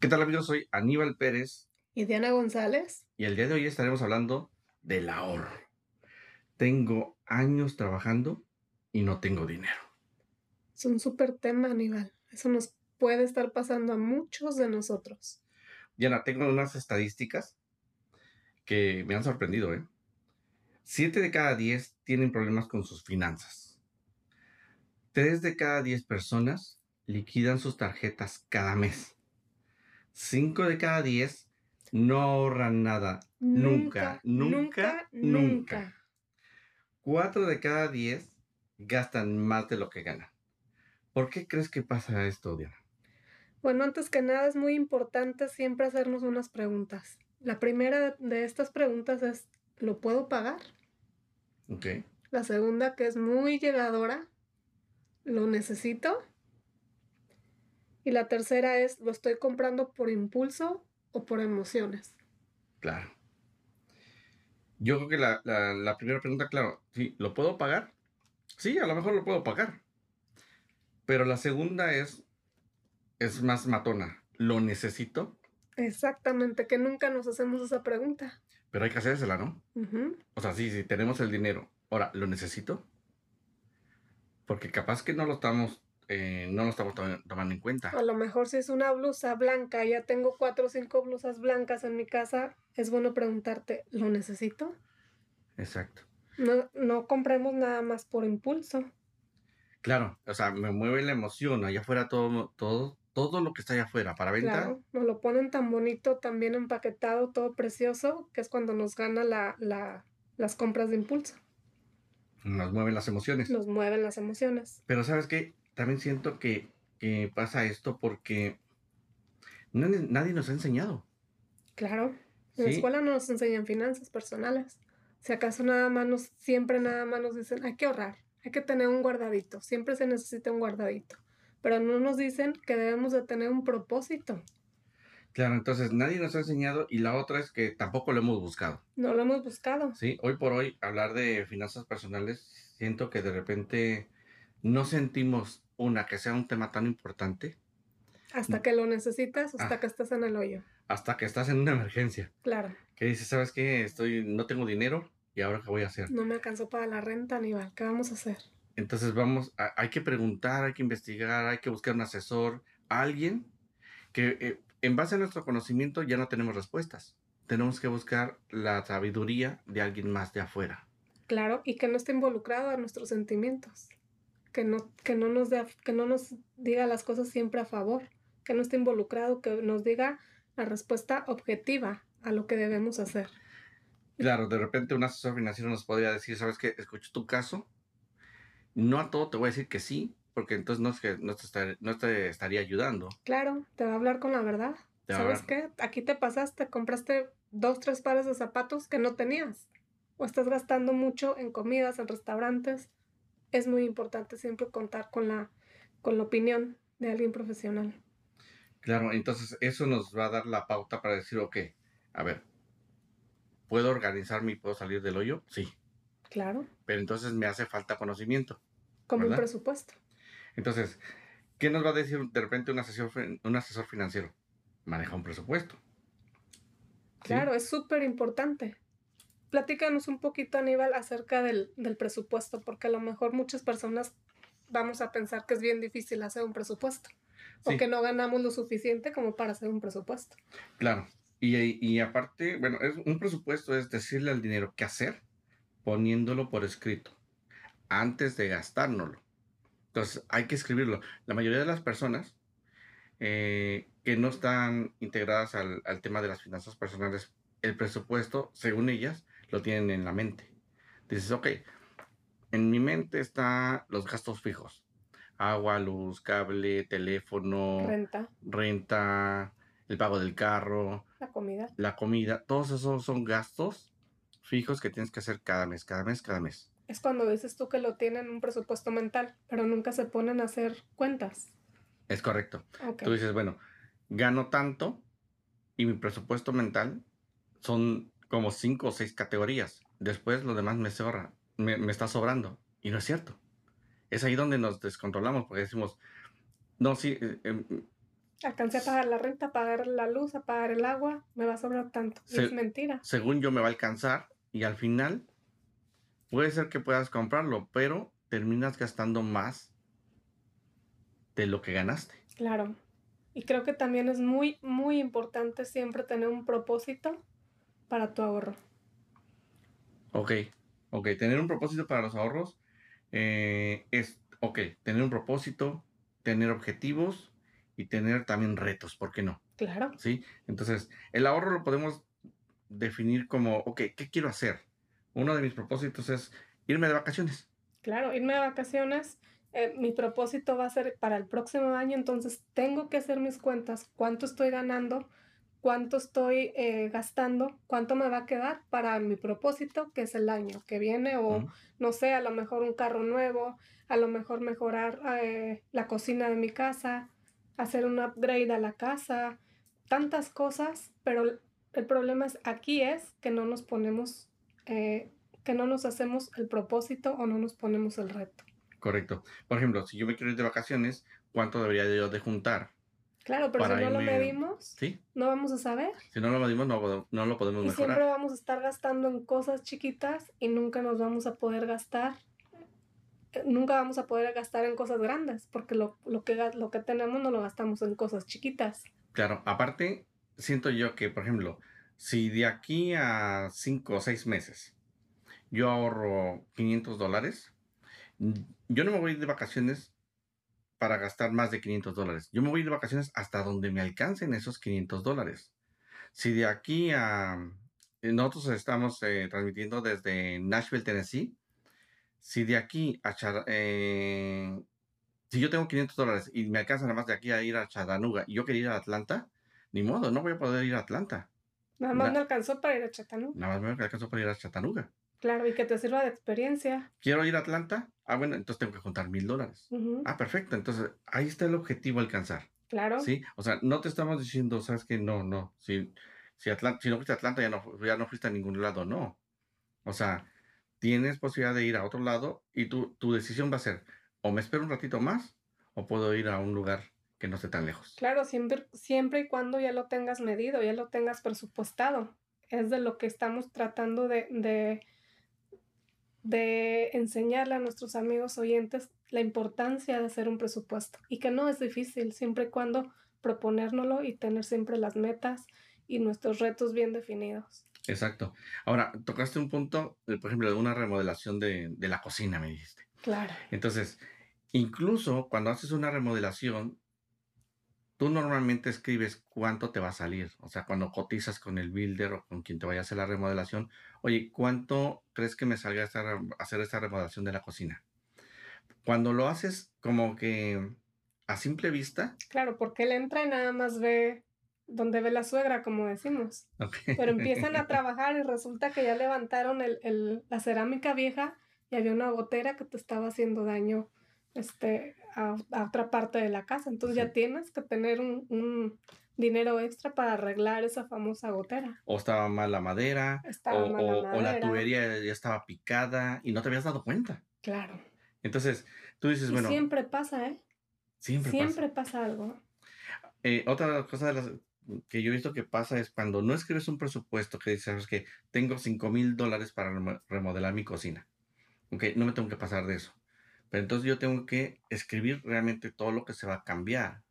¿Qué tal amigos? Soy Aníbal Pérez y Diana González. y el día de hoy estaremos hablando del ahorro. Tengo años trabajando y no tengo dinero. Es un súper tema, Aníbal. Eso nos puede estar pasando a muchos de nosotros. Diana, tengo unas estadísticas que me han sorprendido, ¿eh? Siete de cada diez tienen problemas con sus finanzas. Tres de cada diez personas liquidan sus tarjetas cada mes. Cinco de cada diez no ahorran nada. Nunca, nunca, nunca. Cuatro de cada diez gastan más de lo que ganan. ¿Por qué crees que pasa esto, Diana? Bueno, antes que nada es muy importante siempre hacernos unas preguntas. La primera de estas preguntas es, ¿lo puedo pagar? Ok. La segunda, que es muy llegadora, ¿lo necesito? Y la tercera es, ¿lo estoy comprando por impulso o por emociones? Claro. Yo creo que la, la- la primera pregunta, claro, sí, ¿lo puedo pagar? Sí, a lo mejor lo puedo pagar. Pero la segunda es, es más matona. ¿Lo necesito? Exactamente, que nunca nos hacemos esa pregunta. Pero hay que hacérsela, ¿no? O sea, sí, sí, tenemos el dinero. Ahora, ¿lo necesito? Porque capaz que no lo estamos, eh, no lo estamos to- tomando en cuenta. A lo mejor si es una blusa blanca, ya tengo cuatro o cinco blusas blancas en mi casa, es bueno preguntarte, ¿lo necesito? Exacto. No, no compremos nada más por impulso. Claro, o sea, me mueve la emoción. Allá afuera todo, todo, todo lo que está allá afuera para venta. Claro, nos lo ponen tan bonito, tan bien empaquetado, todo precioso, que es cuando nos gana la, la- las compras de impulso. Nos mueven las emociones. Nos mueven las emociones. Pero sabes qué, también siento que, que pasa esto porque nadie, nadie nos ha enseñado. Claro, en la escuela no nos enseñan finanzas personales. Si acaso nada más nos, siempre nada más nos dicen, hay que ahorrar, hay que tener un guardadito, siempre se necesita un guardadito. Pero no nos dicen que debemos de tener un propósito. Claro, entonces nadie nos ha enseñado y la otra es que tampoco lo hemos buscado. No lo hemos buscado. Sí, hoy por hoy hablar de finanzas personales, siento que de repente no sentimos una que sea un tema tan importante Hasta que lo necesitas, hasta Ah. que estás en el hoyo. hasta que estás en una emergencia. Claro, Que dices, ¿sabes qué? Estoy, no tengo dinero y ahora qué voy a hacer. no me alcanzó para la renta, Aníbal. ¿Qué vamos a hacer? Entonces vamos, a- hay que preguntar, hay que investigar, hay que buscar un asesor, alguien que eh, en base a nuestro conocimiento ya no tenemos respuestas. Tenemos que buscar la sabiduría de alguien más de afuera. Claro, y que no esté involucrado a nuestros sentimientos. Que no, que no nos que no nos diga las cosas siempre a favor. Que no esté involucrado, que nos diga la respuesta objetiva a lo que debemos hacer. Claro, de repente un asesor financiero nos podría decir, ¿sabes qué? Escucho tu caso. No a todo te voy a decir que sí, porque entonces no, es que no, te, estar- no te estaría ayudando. Claro, te va a hablar con la verdad. ¿Sabes qué? Aquí te pasaste, compraste dos, tres pares de zapatos que no tenías. O estás gastando mucho en comidas, en restaurantes. Es muy importante siempre contar con la, con la opinión de alguien profesional. Claro, entonces eso nos va a dar la pauta para decir, ok, a ver, ¿puedo organizarme y puedo salir del hoyo? Sí, Claro, pero entonces me hace falta conocimiento. como un presupuesto. Entonces, ¿qué nos va a decir de repente un asesor, un asesor financiero? Maneja un presupuesto. ¿sí? Claro, es súper importante. Platícanos un poquito, Aníbal, acerca del, del presupuesto, porque a lo mejor muchas personas vamos a pensar que es bien difícil hacer un presupuesto. O Sí. que no ganamos lo suficiente como para hacer un presupuesto. Claro. Y, y aparte, bueno, es, un presupuesto es decirle al dinero qué hacer poniéndolo por escrito antes de gastárnoslo. Entonces, hay que escribirlo. La mayoría de las personas eh, que no están integradas al, al tema de las finanzas personales, el presupuesto, según ellas, lo tienen en la mente. Dices, ok, en mi mente están los gastos fijos. Agua, luz, cable, teléfono, Renta, renta, el pago del carro, la comida. la comida, todos esos son gastos fijos que tienes que hacer cada mes, cada mes, cada mes. Es cuando dices tú que lo tienen un presupuesto mental, pero nunca se ponen a hacer cuentas. Es correcto. Ok. Tú dices, bueno, gano tanto y mi presupuesto mental son como cinco o seis categorías. Después lo demás me sobra, me, me está sobrando. Y no es cierto. Es ahí donde nos descontrolamos porque decimos, no, sí, eh, em, Alcancé a pagar la renta, a pagar la luz, a pagar el agua, me va a sobrar tanto. Se- es mentira. Según yo me va a alcanzar y al final puede ser que puedas comprarlo, pero terminas gastando más de lo que ganaste. Claro. Y creo que también es muy, muy importante siempre tener un propósito para tu ahorro. Ok, ok, tener un propósito para los ahorros eh, es, ok, tener un propósito, tener objetivos y tener también retos, ¿por qué no? Claro. ¿Sí? Entonces, el ahorro lo podemos definir como, ok, ¿qué quiero hacer? Uno de mis propósitos es irme de vacaciones. Claro, irme de vacaciones, eh, mi propósito va a ser para el próximo año, entonces tengo que hacer mis cuentas, cuánto estoy ganando, cuánto estoy eh, gastando, cuánto me va a quedar para mi propósito, que es el año que viene, o no sé, a lo mejor un carro nuevo, a lo mejor mejorar eh, la cocina de mi casa, hacer un upgrade a la casa, tantas cosas, pero el- el problema es aquí es que no nos ponemos, eh, que no nos hacemos el propósito o no nos ponemos el reto. Correcto. Por ejemplo, si yo me quiero ir de vacaciones, ¿cuánto debería yo de juntar? Claro, pero si no lo medimos, ¿Sí? no vamos a saber. Si no lo medimos, no, no lo podemos Y siempre mejorar. vamos a estar gastando en cosas chiquitas y nunca nos vamos a poder gastar, eh, nunca vamos a poder gastar en cosas grandes, porque lo, lo que, lo que tenemos no lo gastamos en cosas chiquitas. Claro, aparte, siento yo que, por ejemplo, si de aquí a 5 o 6 meses yo ahorro 500 dólares, mm, yo no me voy de vacaciones para gastar más de 500 dólares. Yo me voy de vacaciones hasta donde me alcancen esos 500 dólares. Si de aquí a... eh, Nosotros estamos eh, transmitiendo desde Nashville, Tennessee. Si de aquí a... Char- eh, si yo tengo 500 dólares y me alcanza nada más de aquí a ir a Chattanooga y yo quería ir a Atlanta, ni modo, no voy a poder ir a Atlanta. Nada más me alcanzó para ir a Chattanooga. Nada más me alcanzó para ir a Chattanooga. Claro, y que te sirva de experiencia. ¿Quiero ir a Atlanta? Ah, bueno, entonces tengo que juntar mil dólares. Ah, perfecto. Entonces ahí está el objetivo a alcanzar. Claro. ¿Sí? O sea, no te estamos diciendo, ¿sabes qué? No, no. Si, si, Atlan- si no fuiste a Atlanta, ya no, ya no fuiste a ningún lado. No. O sea, tienes posibilidad de ir a otro lado y tu, tu decisión va a ser, o me espero un ratito más, o puedo ir a un lugar que no esté tan lejos. Claro, siempre, siempre y cuando ya lo tengas medido, ya lo tengas presupuestado. Es de lo que estamos tratando de, de, de enseñarle a nuestros amigos oyentes la importancia de hacer un presupuesto y que no es difícil, siempre y cuando proponérnoslo y tener siempre las metas y nuestros retos bien definidos. Exacto. Ahora, tocaste un punto, eh, por ejemplo, de una remodelación de, de la cocina, me dijiste. Claro, Entonces, incluso cuando haces una remodelación, tú normalmente escribes cuánto te va a salir. O sea, cuando cotizas con el builder o con quien te vaya a hacer la remodelación, oye, ¿cuánto crees que me salga esta hacer esta remodelación de la cocina? Cuando lo haces como que a simple vista, claro, porque él entra y nada más ve donde ve la suegra, como decimos. ok, Pero empiezan a trabajar y resulta que ya levantaron el, el- la cerámica vieja y había una gotera que te estaba haciendo daño este, a, a otra parte de la casa. Entonces Sí. ya tienes que tener un, un dinero extra para arreglar esa famosa gotera. o estaba mal la madera, Estaba o, mal la o- o la madera. tubería ya estaba picada y no te habías dado cuenta. Claro. Entonces, tú dices, Y bueno, siempre pasa, ¿eh? siempre, pasa. Siempre pasa algo. Eh, otra cosa de las que yo he visto que pasa es cuando no escribes un presupuesto que dices que tengo 5 mil dólares para remo- remodelar mi cocina. Ok, no me tengo que pasar de eso. Pero entonces yo tengo que escribir realmente todo lo que se va a cambiar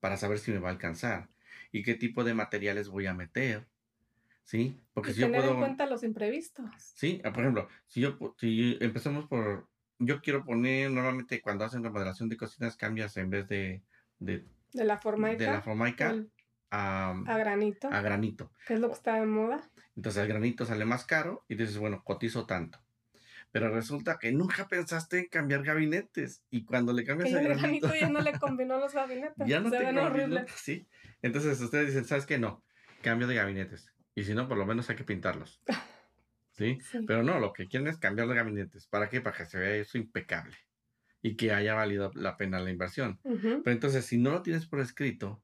para saber si me va a alcanzar y qué tipo de materiales voy a meter. ¿Sí? Porque Y si yo tener en puedo... cuenta los imprevistos. Sí, ah, por ejemplo, si yo si empezamos por, yo quiero poner, normalmente cuando hacen remodelación de cocinas cambias en vez de, de, De la forma de la formaica a, a granito, a granito. que es lo que está de moda. Entonces el granito sale más caro y dices, bueno, cotizo tanto. Pero resulta que nunca pensaste en cambiar gabinetes y cuando le Que cambias ya el el granito, granito ya no le combinó los gabinetes. ya no se te ven combinó, horribles. ¿sí? Entonces ustedes dicen, ¿sabes qué? No, cambio de gabinetes. Y si no, por lo menos hay que pintarlos. ¿Sí? Sí. Pero no, lo que quieren es cambiar los gabinetes. ¿Para qué? Para que se vea eso impecable y que haya valido la pena la inversión. Ujú. Pero entonces, si no lo tienes por escrito,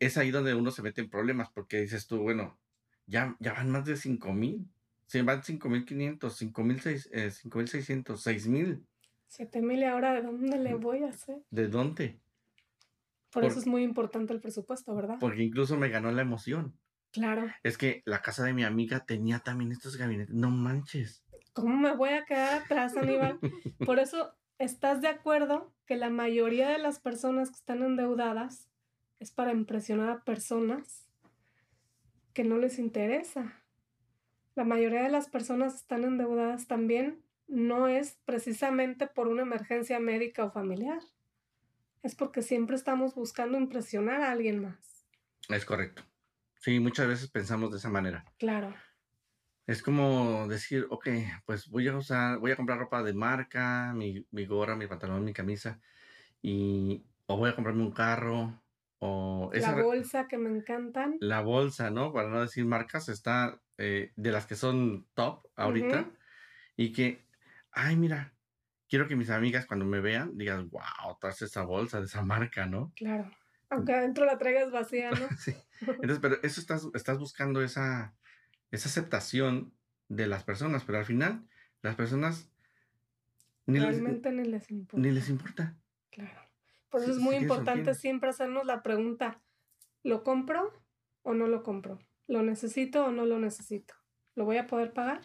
es ahí donde uno se mete en problemas porque dices tú, bueno, ya, ya van más de 5 mil. Se van 5.500, 5.600, 6.000. Siete mil y ahora de dónde le Ujú. voy a hacer. ¿De dónde? Por, eso es muy importante el presupuesto, ¿verdad? Porque incluso me ganó la emoción. Claro. Es que la casa de mi amiga tenía también estos gabinetes. No manches. ¿Cómo me voy a quedar atrás, Aníbal? Por eso, ¿estás de acuerdo que la mayoría de las personas que están endeudadas es para impresionar a personas que no les interesa? La mayoría de las personas están endeudadas también no es precisamente por una emergencia médica o familiar. Es porque siempre estamos buscando impresionar a alguien más. Es correcto. Sí, muchas veces pensamos de esa manera. Claro. Es como decir, ok, pues voy a usar, voy a comprar ropa de marca, mi, mi gorra, mi pantalón, mi camisa, y o voy a comprarme un carro, o la bolsa que me encantan. La bolsa, ¿no? Para no decir marcas, está eh, de las que son top ahorita, y que ay, mira, quiero que mis amigas cuando me vean digan, wow, traes esa bolsa de esa marca, ¿no? Claro. Aunque adentro la traigas vacía, ¿no? sí. Entonces, pero eso estás, estás buscando esa, esa aceptación de las personas, pero al final las personas ni realmente les, ni les importa. Ni les importa. Claro. Por eso es muy importante siempre hacernos la pregunta, ¿lo compro o no lo compro? ¿Lo necesito o no lo necesito? ¿Lo voy a poder pagar?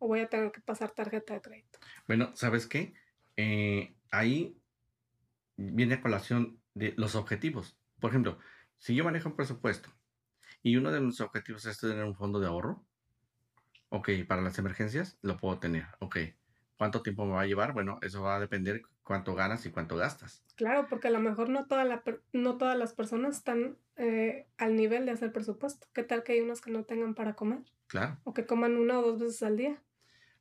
o voy a tener que pasar tarjeta de crédito. Bueno, ¿sabes qué? Eh, ahí viene a colación de los objetivos. Por ejemplo, si yo manejo un presupuesto y uno de mis objetivos es tener un fondo de ahorro, ok, para las emergencias lo puedo tener, ok. ¿Cuánto tiempo me va a llevar? Bueno, eso va a depender cuánto ganas y cuánto gastas. Claro, porque a lo mejor no, toda la, no todas las personas están eh, al nivel de hacer presupuesto. ¿Qué tal que hay unos que no tengan para comer? Claro. O que coman una o dos veces al día.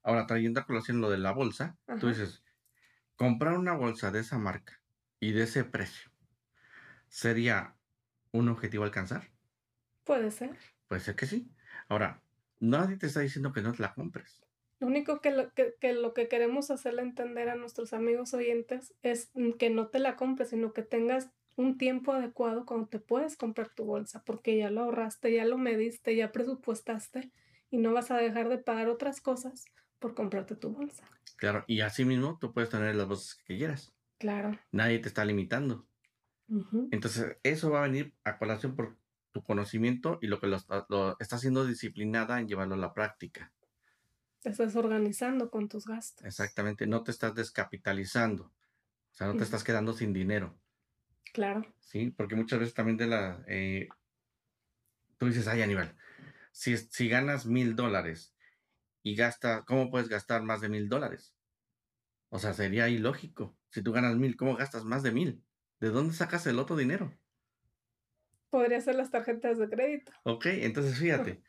Ahora, trayendo a colación lo de la bolsa, tú dices, comprar una bolsa de esa marca y de ese precio, ¿sería un objetivo alcanzar? Puede ser. Puede ser que sí. Ahora, nadie te está diciendo que no te la compres. Lo único que lo que, que lo que queremos hacerle entender a nuestros amigos oyentes es que no te la compres, sino que tengas un tiempo adecuado cuando te puedes comprar tu bolsa, porque ya lo ahorraste, ya lo mediste, ya presupuestaste y no vas a dejar de pagar otras cosas por comprarte tu bolsa. Claro, y así mismo tú puedes tener las bolsas que quieras. Claro. Nadie te está limitando. Entonces, eso va a venir a colación por tu conocimiento y lo que lo, está haciendo disciplinada en llevarlo a la práctica. Te estás organizando con tus gastos. Exactamente, no te estás descapitalizando. O sea, no te estás quedando sin dinero. Claro. Sí, porque muchas veces también de la... Eh, tú dices, ay, Aníbal, si, si ganas mil dólares y gasta, ¿cómo puedes gastar más de mil dólares? O sea, sería ilógico. Si tú ganas mil, ¿cómo gastas más de mil? ¿De dónde sacas el otro dinero? Podría ser las tarjetas de crédito. Ok, entonces fíjate,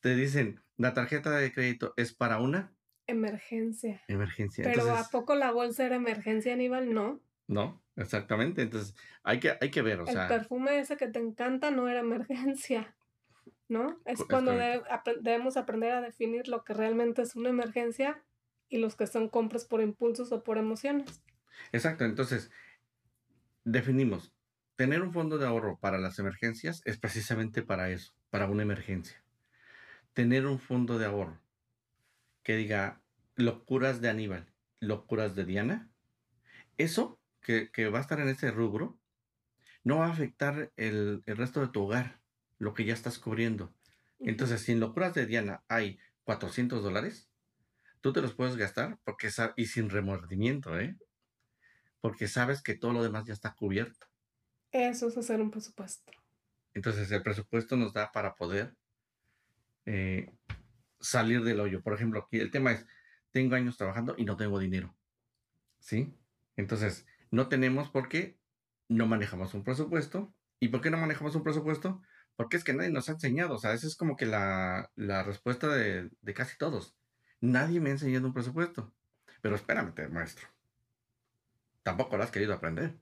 te dicen, la tarjeta de crédito es para una emergencia. Emergencia. Pero ¿a poco la bolsa era emergencia, Aníbal? No. No, exactamente. Entonces, hay que, hay que ver, o el sea. El perfume ese que te encanta no era emergencia. ¿no? Es cuando debemos aprender a definir lo que realmente es una emergencia y los que son compras por impulsos o por emociones. Exacto, entonces definimos, tener un fondo de ahorro para las emergencias es precisamente para eso, para una emergencia. Tener un fondo de ahorro que diga locuras de Aníbal, locuras de Diana, eso que, va a estar en ese rubro, no va a afectar el resto de tu hogar lo que ya estás cubriendo. Entonces, si en locuras de Diana hay 400 dólares, tú te los puedes gastar porque y sin remordimiento, ¿eh? Porque sabes que todo lo demás ya está cubierto. Eso es hacer un presupuesto. Entonces, el presupuesto nos da para poder eh, salir del hoyo. Por ejemplo, aquí el tema es, tengo años trabajando y no tengo dinero. ¿Sí? Entonces, no tenemos porque no manejamos un presupuesto. ¿Y por qué no manejamos un presupuesto? Porque es que nadie nos ha enseñado, o sea, esa es como que la, respuesta de, casi todos. Nadie me ha enseñado un presupuesto. Pero espérame, maestro. Tampoco lo has querido aprender.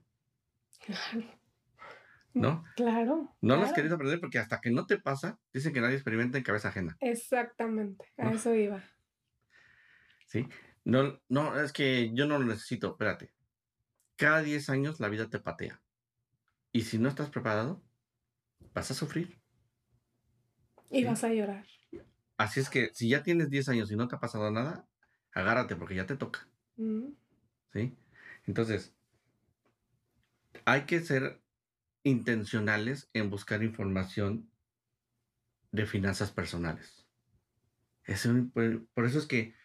Claro. ¿No? Claro. No lo has querido aprender porque hasta que no te pasa, dicen que nadie experimenta en cabeza ajena. Exactamente, a eso iba. Sí. No, no, es que yo no lo necesito, espérate. Cada 10 años la vida te patea. Y si no estás preparado, vas a sufrir. Y vas a llorar. Así es que si ya tienes 10 años y no te ha pasado nada, agárrate porque ya te toca. Mm. ¿Sí? Entonces, hay que ser intencionales en buscar información de finanzas personales. Eso, por, por eso es que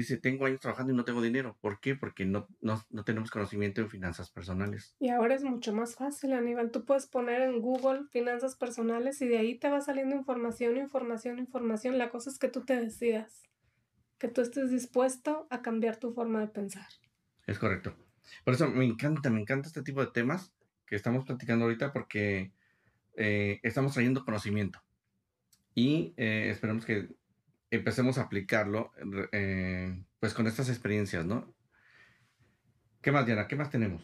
dice, tengo años trabajando y no tengo dinero. ¿Por qué? Porque no, no, no, tenemos conocimiento en finanzas personales. Y ahora es mucho más fácil, Aníbal. Tú puedes poner en Google finanzas personales y de ahí te va saliendo información, información, información. La cosa es que tú te decidas, que tú estés dispuesto a cambiar tu forma de pensar. Es correcto. Por eso me encanta, me encanta este tipo de temas que estamos platicando ahorita porque eh, estamos trayendo conocimiento y eh, esperemos que empecemos a aplicarlo eh, pues con estas experiencias, ¿no? ¿Qué más, Diana? ¿Qué más tenemos?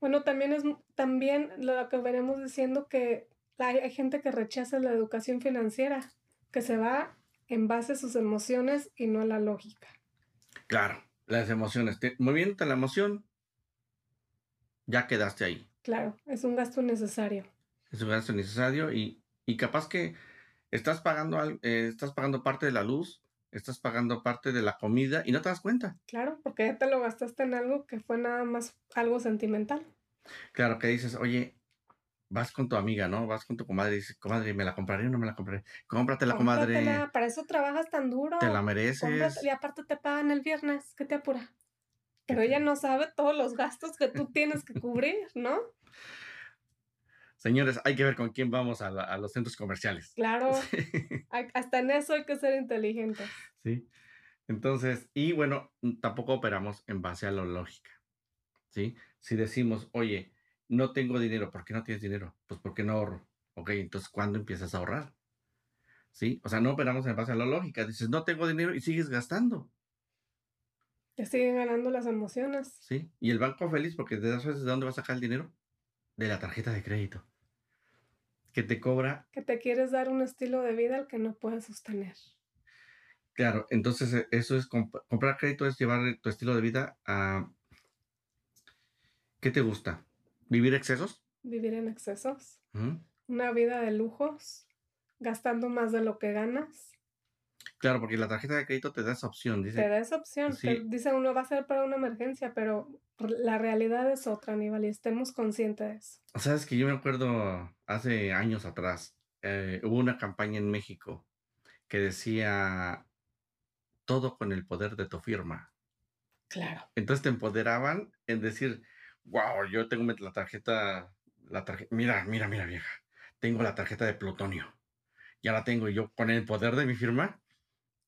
Bueno, también es también lo que veremos diciendo que hay, hay gente que rechaza la educación financiera, que se va en base a sus emociones y no a la lógica. Claro, las emociones. Te, moviéndote la emoción, ya quedaste ahí. Claro, es un gasto necesario. Es un gasto necesario y, y capaz que estás pagando, eh, estás pagando parte de la luz, estás pagando parte de la comida y no te das cuenta. Claro, porque ya te lo gastaste en algo que fue nada más algo sentimental. Claro, que dices, oye, vas con tu amiga, ¿no? Vas con tu comadre y dices, comadre, ¿me la compraré o no me la compraré? Cómpratela, comadre. Para eso trabajas tan duro. Te la mereces. y aparte te pagan el viernes, ¿qué te apura? Pero ella no sabe todos los gastos que tú tienes que cubrir, ¿no? Señores, hay que ver con quién vamos a, los centros comerciales. Claro, hasta en eso hay que ser inteligentes. Sí, entonces, y bueno, tampoco operamos en base a la lógica, ¿sí? Si decimos, oye, no tengo dinero, ¿por qué no tienes dinero? Pues porque no ahorro. Ok, entonces, ¿cuándo empiezas a ahorrar? ¿Sí? O sea, no operamos en base a la lógica. Dices, no tengo dinero y sigues gastando. Te siguen ganando las emociones. Sí, y el banco feliz porque de ¿de dónde va a sacar el dinero? De la tarjeta de crédito que te cobra. Que te quieres dar un estilo de vida al que no puedes sostener. Claro, entonces e, eso es comprar crédito, es llevar tu estilo de vida a... ¿Qué te gusta? ¿Vivir excesos? Vivir en excesos. Una vida de lujos, gastando más de lo que ganas. Claro, porque la tarjeta de crédito te da esa opción. Dice, te da esa opción. dice uno va a ser para una emergencia, pero la realidad es otra, Aníbal, y estemos conscientes de eso. Sabes que yo me acuerdo hace años atrás, eh, hubo una campaña en México que decía todo con el poder de tu firma. Claro. Entonces te empoderaban en decir, wow, yo tengo la tarjeta, la tarjeta, mira, mira, mira, vieja, tengo la tarjeta de plutonio. Ya la tengo yo con el poder de mi firma.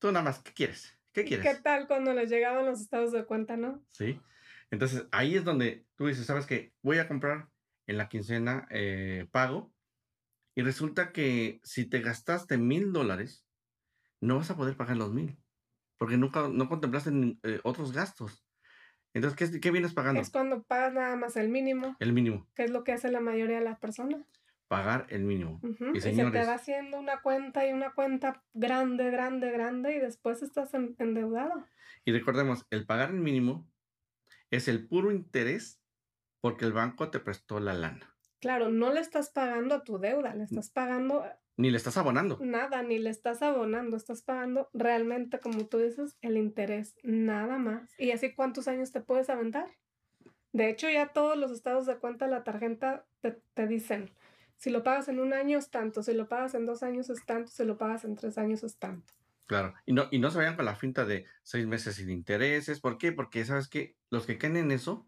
Tú nada más, ¿qué quieres? ¿Qué quieres? ¿Qué tal cuando les llegaban los estados de cuenta, no? Sí. Entonces ahí es donde tú dices, ¿sabes qué? Voy a comprar en la quincena eh, pago y resulta que si te gastaste mil dólares, no vas a poder pagar los mil porque nunca no contemplaste eh, otros gastos. Entonces, ¿qué, ¿qué, vienes pagando? Es cuando pagas nada más el mínimo. El mínimo. Que es lo que hace la mayoría de las personas. Pagar el mínimo. y, señores, se te va haciendo una cuenta y una cuenta grande, grande, grande y después estás endeudado. Y recordemos, el pagar el mínimo es el puro interés porque el banco te prestó la lana. Claro, no le estás pagando a tu deuda, le estás pagando... Ni le estás abonando. Nada, ni le estás abonando, estás pagando realmente, como tú dices, el interés, nada más. ¿Y así cuántos años te puedes aventar? De hecho, ya todos los estados de cuenta de la tarjeta te, te dicen, si lo pagas en un año es tanto, si lo pagas en dos años es tanto, si lo pagas en tres años es tanto. Claro, y no, y no se vayan con la finta de seis meses sin intereses. ¿Por qué? Porque sabes que los que caen en eso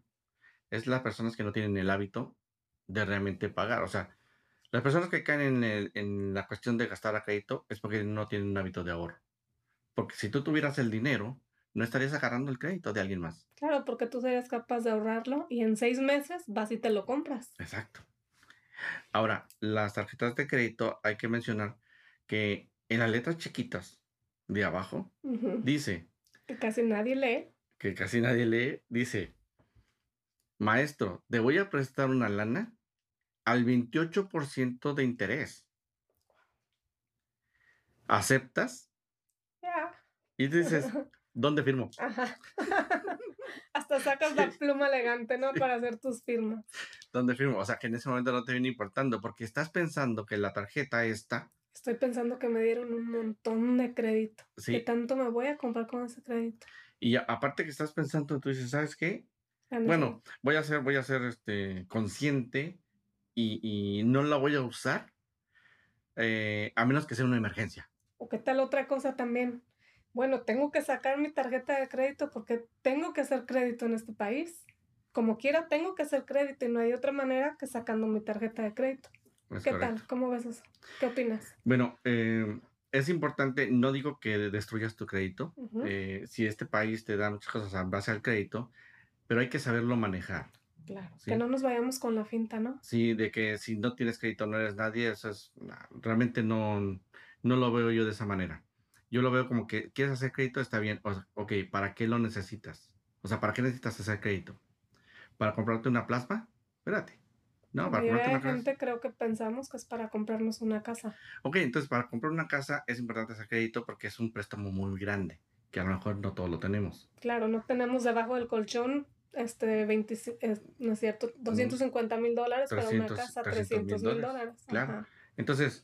es las personas que no tienen el hábito de realmente pagar. O sea, las personas que caen en, el, en la cuestión de gastar a crédito es porque no tienen un hábito de ahorro. Porque si tú tuvieras el dinero, no estarías agarrando el crédito de alguien más. Claro, porque tú serías capaz de ahorrarlo y en seis meses vas y te lo compras. Exacto. Ahora, las tarjetas de crédito hay que mencionar que en las letras chiquitas de abajo, dice... Que casi nadie lee. Que casi nadie lee, dice, maestro, te voy a prestar una lana al 28% de interés. ¿Aceptas? Ya. Y dices, ¿dónde firmo? Ajá. Hasta sacas la pluma elegante, ¿no? Para hacer tus firmas. ¿Dónde firmo? O sea, que en ese momento no te viene importando porque estás pensando que la tarjeta esta Estoy pensando que me dieron un montón de crédito. Sí. ¿Qué tanto me voy a comprar con ese crédito? Y aparte que estás pensando, tú dices, ¿sabes qué? Bueno, voy a ser, voy a ser este, consciente y, y no la voy a usar eh, a menos que sea una emergencia. O qué tal otra cosa también. Bueno, tengo que sacar mi tarjeta de crédito porque tengo que hacer crédito en este país. Como quiera, tengo que hacer crédito y no hay otra manera que sacando mi tarjeta de crédito. Es ¿Qué correcto. tal? ¿Cómo ves eso? ¿Qué opinas? Bueno, eh, es importante, no digo que destruyas tu crédito, eh, si este país te da muchas cosas en base al crédito, pero hay que saberlo manejar. Claro. Sí. Que no nos vayamos con la finta, ¿no? Sí, de que si no tienes crédito no eres nadie, eso es, realmente no, no lo veo yo de esa manera. Yo lo veo como que quieres hacer crédito, está bien, o sea, ok, ¿para qué lo necesitas? O sea, ¿para qué necesitas hacer crédito? ¿Para comprarte una plasma? Espérate. No, para comprarte una casa. gente creo que pensamos que es para comprarnos una casa. Ok, entonces para comprar una casa es importante hacer crédito porque es un préstamo muy grande, que a lo mejor no todos lo tenemos. Claro, no tenemos debajo del colchón este 20, eh, no es cierto, 250 mil dólares para una 300, casa, 300 300 mil dólares, dólares. claro. Ajá. Entonces,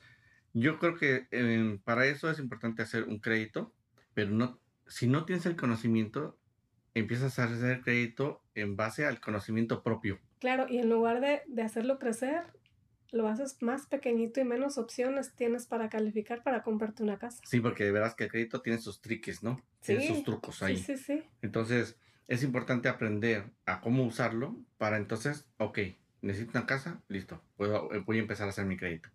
yo creo que eh, para eso es importante hacer un crédito, pero no, si no tienes el conocimiento, empiezas a hacer crédito en base al conocimiento propio. Claro, y en lugar de, de hacerlo crecer, lo haces más pequeñito y menos opciones tienes para calificar para comprarte una casa. Sí, porque verás que el crédito tiene sus triques, ¿no? Tiene sus Sí, trucos Sí, ahí. sí, sí. Entonces, es importante aprender a cómo usarlo para entonces, ok, necesito una casa, listo, puedo, voy a empezar a hacer mi crédito.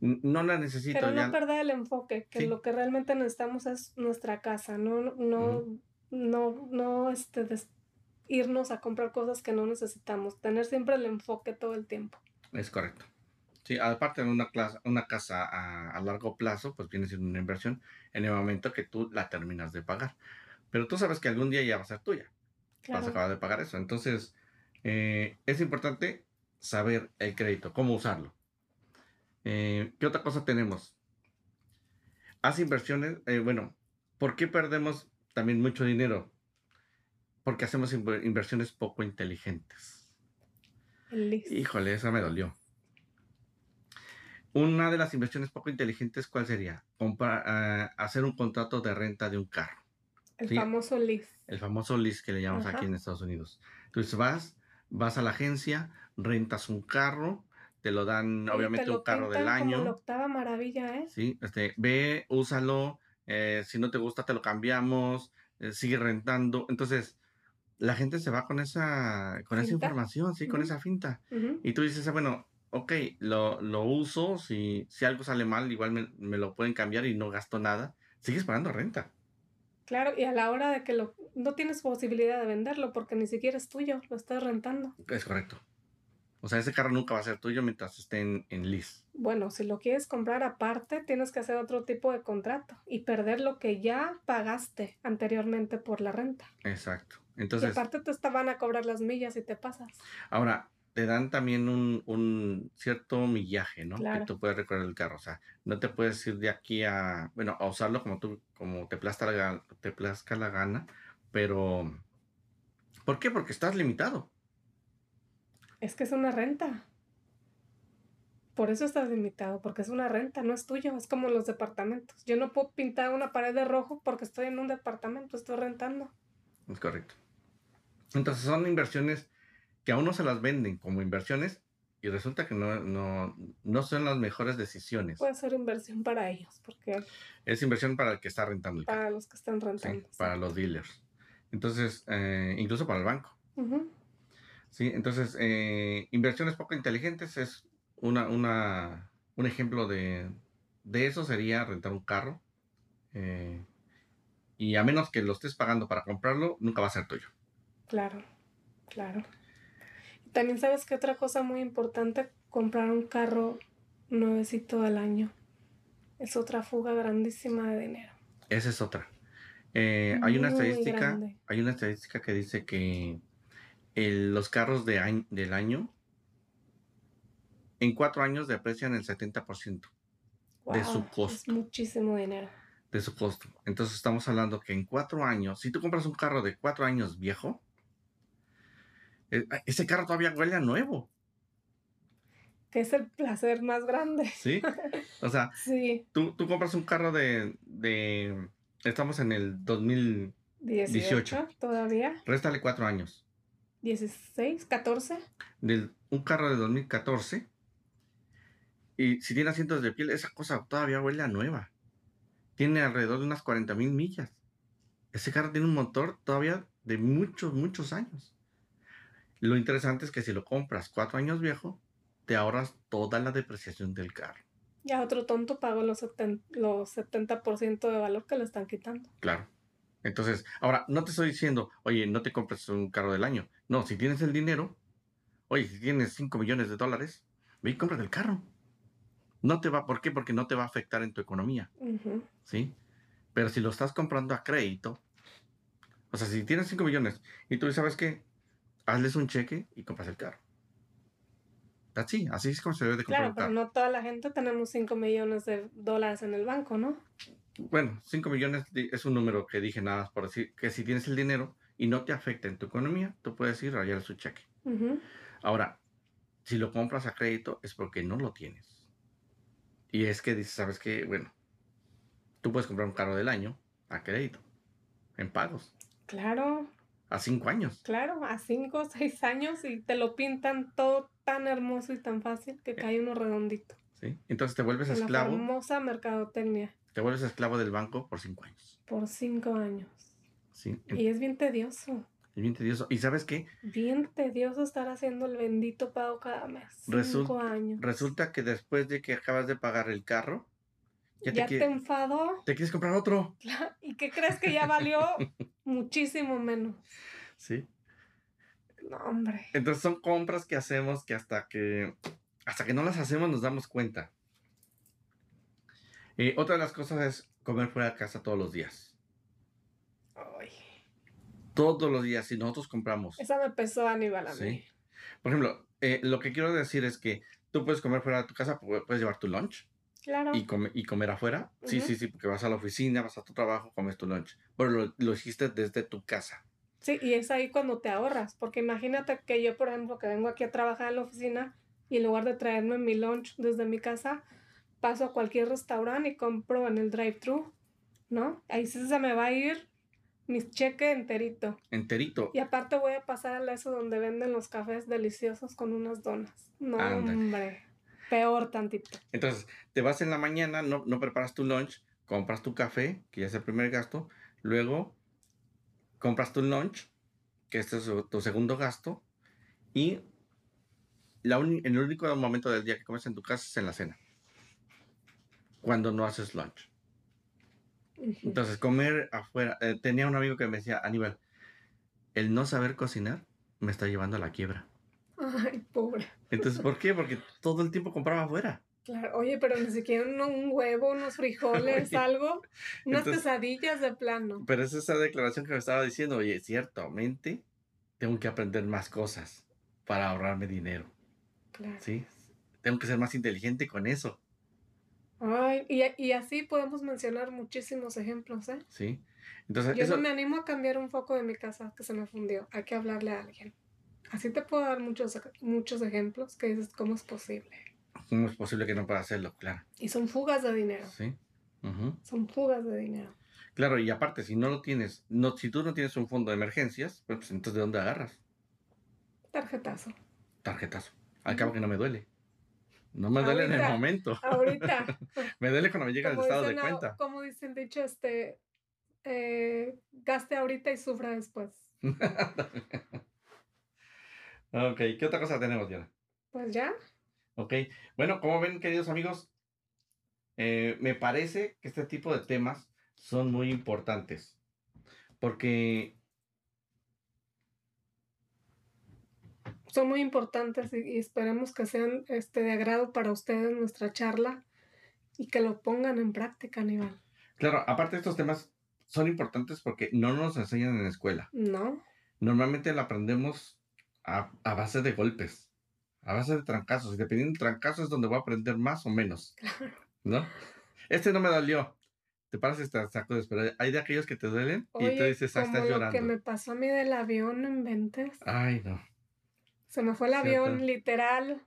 No la necesito Pero ya. no perder el enfoque, que Sí. lo que realmente necesitamos es nuestra casa, no, no, no, no este, des- irnos a comprar cosas que no necesitamos, tener siempre el enfoque todo el tiempo. Es correcto. Sí, aparte de una, clase, una casa a, a largo plazo, pues viene siendo una inversión en el momento que tú la terminas de pagar. Pero tú sabes que algún día ya va a ser tuya. Vas a Claro. acabar de pagar eso. Entonces, eh, es importante saber el crédito, cómo usarlo. Eh, ¿Qué otra cosa tenemos? Haz inversiones. eh, bueno, ¿por qué perdemos también mucho dinero? Porque hacemos inver- inversiones poco inteligentes. Híjole, esa me dolió. Una de las inversiones poco inteligentes, ¿cuál sería? Comprar, ah, hacer un contrato de renta de un carro. El sí. famoso lis. El famoso lease que le llamamos Ajá. aquí en Estados Unidos. Entonces vas, vas a la agencia, rentas un carro, te lo dan obviamente te lo un carro del pintan como año. la octava maravilla, ¿eh? Sí, este, ve, úsalo, eh, si no te gusta te lo cambiamos, eh, sigue rentando. Entonces, la gente se va con esa, con esa información, sí, con esa finta. Ujú. Y tú dices, ah, bueno, ok, lo, lo uso, si, si algo sale mal, igual me, me lo pueden cambiar y no gasto nada. Sigues pagando renta. Claro, y a la hora de que lo, no tienes posibilidad de venderlo porque ni siquiera es tuyo, lo estás rentando. Es correcto. O sea, ese carro nunca va a ser tuyo mientras esté en, en lease. Bueno, si lo quieres comprar aparte, tienes que hacer otro tipo de contrato y perder lo que ya pagaste anteriormente por la renta. Exacto. y Entonces, aparte te van a cobrar las millas si te pasas. ahora, te dan también un, un cierto millaje, ¿no? Claro. Que tú puedes recorrer el carro. O sea, no te puedes ir de aquí a, bueno, a usarlo como tú, como te plazca la, te plazca la gana, pero ¿por qué? Porque estás limitado. Es que es una renta. Por eso estás limitado, porque es una renta, no es tuyo, es como los departamentos. Yo no puedo pintar una pared de rojo porque estoy en un departamento, estoy rentando. Es correcto. Entonces son inversiones que a uno se las venden como inversiones y resulta que no, no, no son las mejores decisiones. Puede ser inversión para ellos, porque Es inversión para el que está rentando el carro. para los que están Sí, rentando. para los dealers. Entonces, eh, incluso para el banco. Ujú. Sí, entonces, eh, inversiones poco inteligentes es una, una, un ejemplo de, de eso sería rentar un carro. eh, y a menos que lo estés pagando para comprarlo, nunca va a ser tuyo. Claro, claro. También sabes que otra cosa muy importante, comprar un carro nuevecito al año. Es otra fuga grandísima de dinero. Esa es otra. Eh, hay una estadística, grande. hay una estadística que dice que el- los carros de del año en cuatro años deprecian el 70% de su costo. Es muchísimo dinero. de su costo. Entonces estamos hablando que en cuatro años, si tú compras un carro de cuatro años viejo, eh, ese carro todavía huele a nuevo, Que es el placer más grande. ¿sí? O sea, Sí, tú, tú compras un carro de, de, estamos en el 2000, 18, 18. todavía. réstale cuatro años. 16, 14. Del, un carro de 2014. Y si tiene asientos de piel, esa cosa todavía huele a nueva. Tiene alrededor de unas 40 mil millas. Ese carro tiene un motor todavía de muchos, muchos años. Lo interesante es que si lo compras cuatro años viejo, te ahorras toda la depreciación del carro. Ya otro tonto pagó los, los 70% de valor que le están quitando. Claro. Entonces, ahora, no te estoy diciendo, oye, no te compres un carro del año. No, si tienes el dinero, oye, si tienes 5 millones de dólares, ve y cómprate el carro. No te va, ¿por qué? Porque no te va a afectar en tu economía. ¿Sí? Pero si lo estás comprando a crédito, o sea, si tienes 5 millones y tú sabes qué, hazles un cheque y compras el carro. Así, así es como se debe de comprar. Claro, pero no toda la gente tenemos 5 millones de dólares en el banco, ¿no? Bueno, 5 millones es un número que dije nada más por decir que si tienes el dinero y no te afecta en tu economía, tú puedes ir a rayar su cheque. Ahora, si lo compras a crédito es porque no lo tienes. Y es que dices, ¿sabes qué? Bueno, tú puedes comprar un carro del año a crédito, en pagos. Claro. A cinco años. Claro, a cinco o seis años y te lo pintan todo tan hermoso y tan fácil que cae uno redondito. Sí, entonces te vuelves esclavo. La famosa mercadotecnia. Te vuelves esclavo del banco por cinco años. Por cinco años. Sí. Y es bien tedioso. Es bien tedioso. ¿Y sabes qué? Bien tedioso estar haciendo el bendito pago cada mes. cinco años. Resulta que después de que acabas de pagar el carro, ya, te, enfadó. ¿Te quieres comprar otro? ¿Y qué crees que ya valió? Muchísimo menos. Sí. No, hombre. Entonces son compras que hacemos que hasta que hasta que no las hacemos nos damos cuenta. Eh, otra de las cosas es comer fuera de casa todos los días. Todos los días, si nosotros compramos. Esa me pesó Aníbal a mí. Por ejemplo, eh, lo que quiero decir es que tú puedes comer fuera de tu casa, puedes llevar tu lunch. Claro. Y, y comer afuera. Sí, sí, sí, porque vas a la oficina, vas a tu trabajo, comes tu lunch. Pero lo, hiciste desde tu casa. Sí, y es ahí cuando te ahorras. Porque imagínate que yo, por ejemplo, que vengo aquí a trabajar en la oficina y en lugar de traerme mi lunch desde mi casa, paso a cualquier restaurante y compro en el drive-thru, ¿no? Ahí sí se me va a ir mi cheque enterito. Enterito. Y aparte voy a pasar a eso donde venden los cafés deliciosos con unas donas. No, hombre. Peor tantito. Entonces, te vas en la mañana, no, no preparas tu lunch, compras tu café, que ya es el primer gasto, luego compras tu lunch, que este es tu segundo gasto, y la el único momento del día que comes en tu casa es en la cena, cuando no haces lunch. Entonces, comer afuera, eh, tenía un amigo que me decía, Aníbal, el no saber cocinar me está llevando a la quiebra. Ay, pobre. Entonces, ¿por qué? Porque todo el tiempo compraba afuera. Claro, oye, pero ni siquiera un, huevo, unos frijoles, algo, unas quesadillas de plano. Pero es esa declaración que me estaba diciendo, oye, ciertamente tengo que aprender más cosas para ahorrarme dinero. Claro. ¿Sí? Tengo que ser más inteligente con eso. Ay, y, y así podemos mencionar muchísimos ejemplos, ¿eh? Sí. Entonces, Yo no me animo a cambiar un foco de mi casa que se me fundió. Hay que hablarle a alguien. Así te puedo dar muchos, muchos ejemplos que dices, ¿cómo es posible? ¿Cómo es posible que no pueda hacerlo? Claro. Y son fugas de dinero. Sí. Son fugas de dinero. Claro, y aparte, si no lo tienes, no, si tú no tienes un fondo de emergencias, pues, pues entonces ¿de dónde agarras? Tarjetazo. Tarjetazo. Al cabo que no me duele. No me duele en el momento. Ahorita. me duele cuando me llega el estado de cuenta. Como dicen, dicho, este, eh, gaste ahorita y sufra después. Ok, ¿qué otra cosa tenemos, Diana? Pues ya. Ok, bueno, como ven, queridos amigos, eh, me parece que este tipo de temas son muy importantes. Porque... Son muy importantes y, esperemos que sean este, de agrado para ustedes nuestra charla y que lo pongan en práctica, Aníbal. Claro, aparte estos temas son importantes porque no nos enseñan en la escuela. No. Normalmente lo aprendemos a, base de golpes, a base de trancazos. Y dependiendo del trancazo es donde voy a aprender más o menos. ¿No? Este no me dolió. Te paras y te sacudes, pero hay de aquellos que te duelen y te dices, ah, estás llorando. Lo que me pasó a mí del avión, no inventes. Ay, no. Se me fue el avión, literal.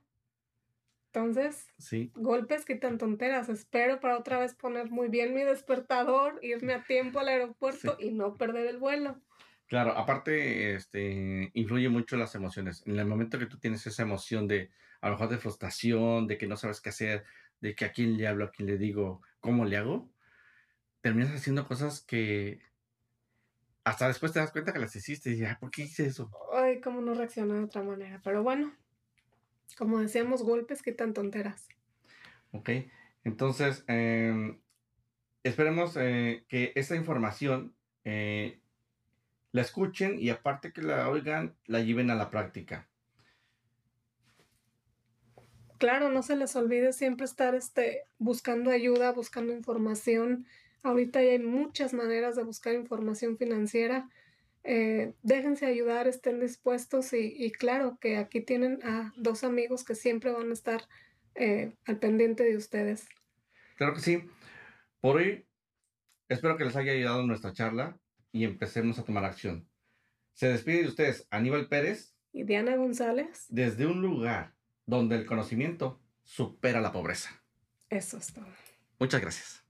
Entonces, sí. golpes quitan tonteras. Espero para otra vez poner muy bien mi despertador, irme a tiempo al aeropuerto y no perder el vuelo. Claro, aparte, este, influye mucho las emociones. En el momento que tú tienes esa emoción de, a lo mejor de frustración, de que no sabes qué hacer, de que a quién le hablo, a quién le digo, cómo le hago, terminas haciendo cosas que hasta después te das cuenta que las hiciste y "Ay, ¿por qué hice eso? Ay, cómo no reaccionar de otra manera. Pero bueno, como decíamos, golpes quitan tonteras. ¿Ok? Entonces, em, esperemos eh, que esta información eh, la escuchen y aparte que la oigan, la lleven a la práctica. Claro, no se les olvide siempre estar este, buscando ayuda, buscando información. Ahorita ya hay muchas maneras de buscar información financiera. Eh, déjense ayudar, estén dispuestos y, y claro que aquí tienen a dos amigos que siempre van a estar eh, al pendiente de ustedes. Claro que sí. Por hoy, espero que les haya ayudado nuestra charla y empecemos a tomar acción. Se despide de ustedes Aníbal Pérez Y Diana González, desde un lugar donde el conocimiento supera la pobreza. eso es todo. Muchas gracias.